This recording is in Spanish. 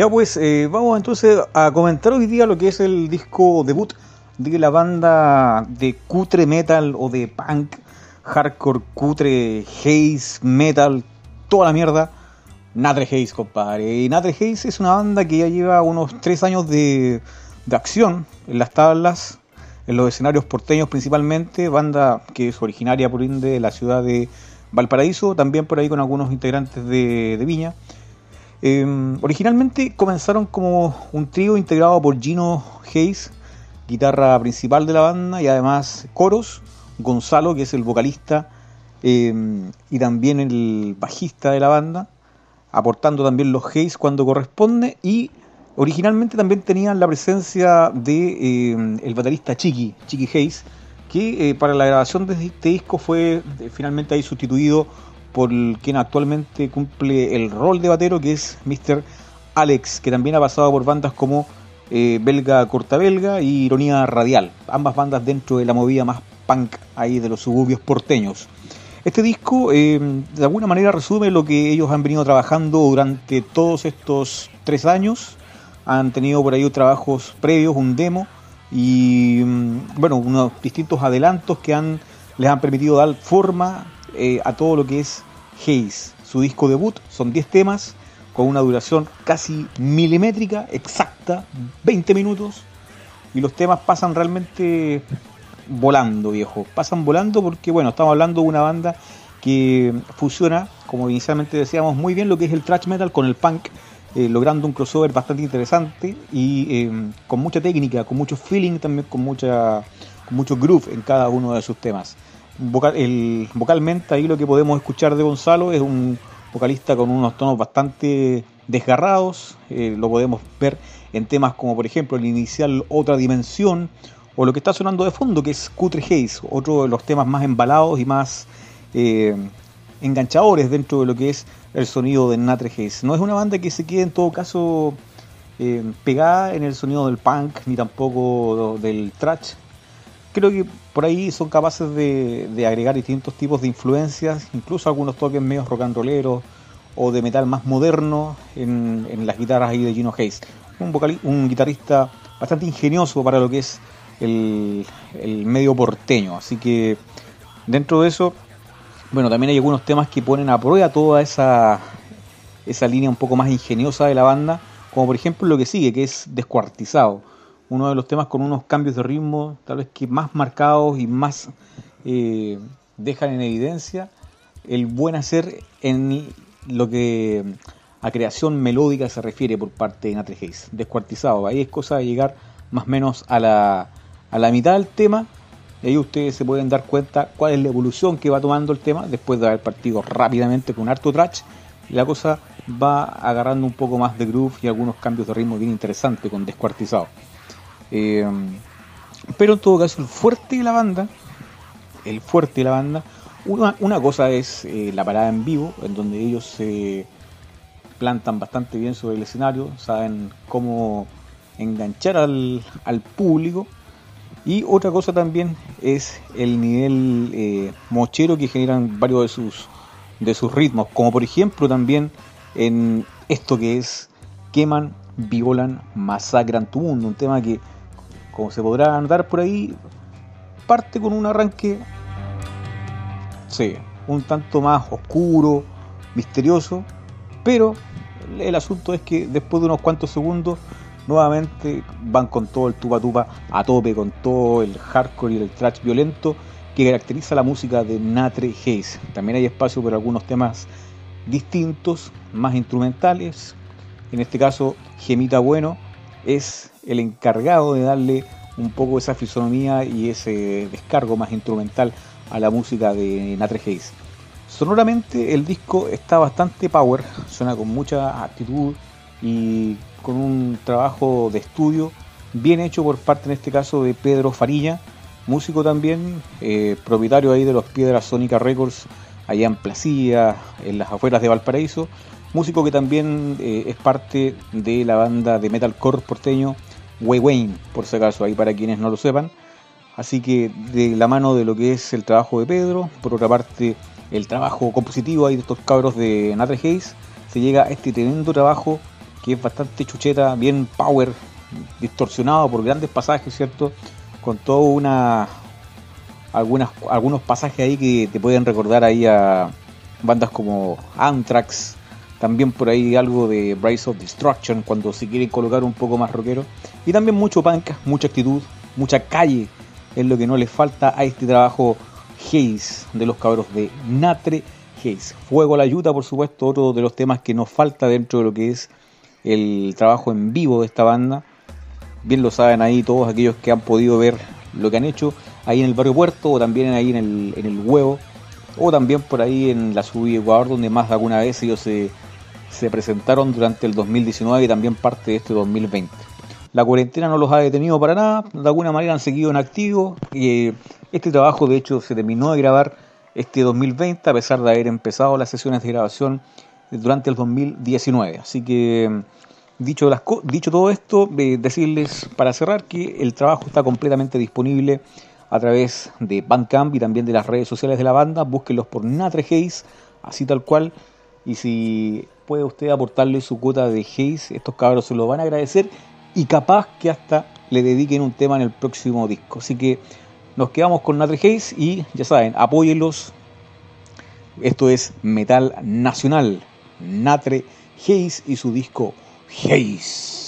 Ya pues, eh, vamos entonces a comentar hoy día lo que es el disco debut de la banda de cutre metal o de punk, hardcore, cutre, haze, metal, toda la mierda. Natre Haze, compadre. Y Natre Haze es una banda que ya lleva unos tres años de, de acción en las tablas, en los escenarios porteños principalmente. Banda que es originaria por ende de la ciudad de Valparaíso, también por ahí con algunos integrantes de, de Viña. Eh, originalmente comenzaron como un trío integrado por Gino Hayes, guitarra principal de la banda, y además coros, Gonzalo, que es el vocalista eh, y también el bajista de la banda, aportando también los Hayes cuando corresponde, y originalmente también tenían la presencia de eh, el baterista Chiqui, Chiqui Hayes, que para la grabación de este disco fue finalmente ahí sustituido por quien actualmente cumple el rol de batero, que es Mr. Alex, que también ha pasado por bandas como eh, Belga Corta Belga y Ironía Radial, ambas bandas dentro de la movida más punk ahí de los suburbios porteños. Este disco eh, de alguna manera resume lo que ellos han venido trabajando durante todos estos tres años. Han tenido por ahí trabajos previos, un demo y mm, bueno, unos distintos adelantos que les han permitido dar forma eh, a todo lo que es Haze. Su disco debut son 10 temas con una duración casi milimétrica, exacta, 20 minutos. Y los temas pasan realmente volando, viejo. Pasan volando porque, bueno, estamos hablando de una banda que fusiona, como inicialmente decíamos, muy bien lo que es el thrash metal con el punk, eh, logrando un crossover bastante interesante y eh, con mucha técnica, con mucho feeling, también con, mucha, con mucho groove en cada uno de sus temas el, vocalmente ahí lo que podemos escuchar de Gonzalo es un vocalista con unos tonos bastante desgarrados, eh, lo podemos ver en temas como por ejemplo el inicial Otra Dimensión o lo que está sonando de fondo que es Cutre Haze, otro de los temas más embalados y más eh, enganchadores dentro de lo que es el sonido de Natre Haze. No es una banda que se quede en todo caso eh, pegada en el sonido del punk ni tampoco del thrash, creo que por ahí son capaces de, agregar distintos tipos de influencias, incluso algunos toques medio rock and rolleros o de metal más moderno en, las guitarras ahí de Gino Hayes. Un, un guitarrista bastante ingenioso para lo que es el, medio porteño. Así que dentro de eso, bueno, también hay algunos temas que ponen a prueba toda esa, esa línea un poco más ingeniosa de la banda, como por ejemplo lo que sigue, que es Descuartizado uno de los temas con unos cambios de ritmo tal vez que más marcados y más eh, dejan en evidencia el buen hacer en lo que a creación melódica se refiere por parte de Natre Hayes, descuartizado. Ahí es cosa de llegar más o menos a la, a la mitad del tema y ahí ustedes se pueden dar cuenta cuál es la evolución que va tomando el tema después de haber partido rápidamente con harto trash y la cosa va agarrando un poco más de groove y algunos cambios de ritmo bien interesantes con descuartizado. Eh, pero en todo caso, el fuerte de la banda, el fuerte de la banda, una, cosa es eh, la parada en vivo, en donde ellos se plantan bastante bien sobre el escenario, saben cómo enganchar al, público. Y otra cosa también es el nivel eh, mochero que generan varios de sus, de sus ritmos, como por ejemplo también en esto que es queman, violan, masacran tu mundo, un tema que como se podrá notar por ahí, parte con un arranque, sí, un tanto más oscuro, misterioso, pero el asunto es que después de unos cuantos segundos nuevamente van con todo el tuba tuba a tope, con todo el hardcore y el thrash violento que caracteriza la música de Natre Hayes. También hay espacio para algunos temas distintos, más instrumentales. En este caso, Gemita Bueno es el encargado de darle un poco esa fisonomía y ese descargo más instrumental a la música de Natre Hayes. Sonoramente el disco está bastante power, suena con mucha actitud y con un trabajo de estudio bien hecho por parte en este caso de Pedro Farilla, músico también, eh, propietario ahí de los Piedras Sónica Records allá en Placilla, en las afueras de Valparaíso, músico que también eh, es parte de la banda de metalcore porteño Way Wayne, por si acaso, ahí para quienes no lo sepan. Así que de la mano de lo que es el trabajo de Pedro, por otra parte el trabajo compositivo ahí de estos cabros de Natre Hayes, se llega a este tremendo trabajo que es bastante chucheta, bien power, distorsionado por grandes pasajes, ¿cierto? Con todo una algunas, algunos pasajes ahí que te pueden recordar ahí a bandas como Anthrax, también por ahí algo de Rise of Destruction cuando se quieren colocar un poco más rockero y también mucho punk, mucha actitud, mucha calle es lo que no le falta a este trabajo Haze de los cabros de Natre Haze. Fuego a la ayuda, por supuesto, otro de los temas que nos falta dentro de lo que es el trabajo en vivo de esta banda. Bien lo saben ahí todos aquellos que han podido ver lo que han hecho ahí en el barrio Puerto o también ahí en el, en el Huevo o también por ahí en la subida Ecuador donde más de alguna vez ellos se, se presentaron durante el 2019 y también parte de este 2020. La cuarentena no los ha detenido para nada, de alguna manera han seguido en activo y eh, este trabajo de hecho se terminó de grabar este 2020 a pesar de haber empezado las sesiones de grabación durante el 2019. Así que dicho, las, dicho todo esto, eh, decirles para cerrar que el trabajo está completamente disponible a través de Bandcamp y también de las redes sociales de la banda. Búsquenlos por Natre Haze, así tal cual. Y si puede usted aportarle su cuota de Haze, estos cabros se lo van a agradecer y capaz que hasta le dediquen un tema en el próximo disco. Así que nos quedamos con Natre Haze y ya saben, apóyenlos. Esto es Metal Nacional, Natre Haze y su disco Haze.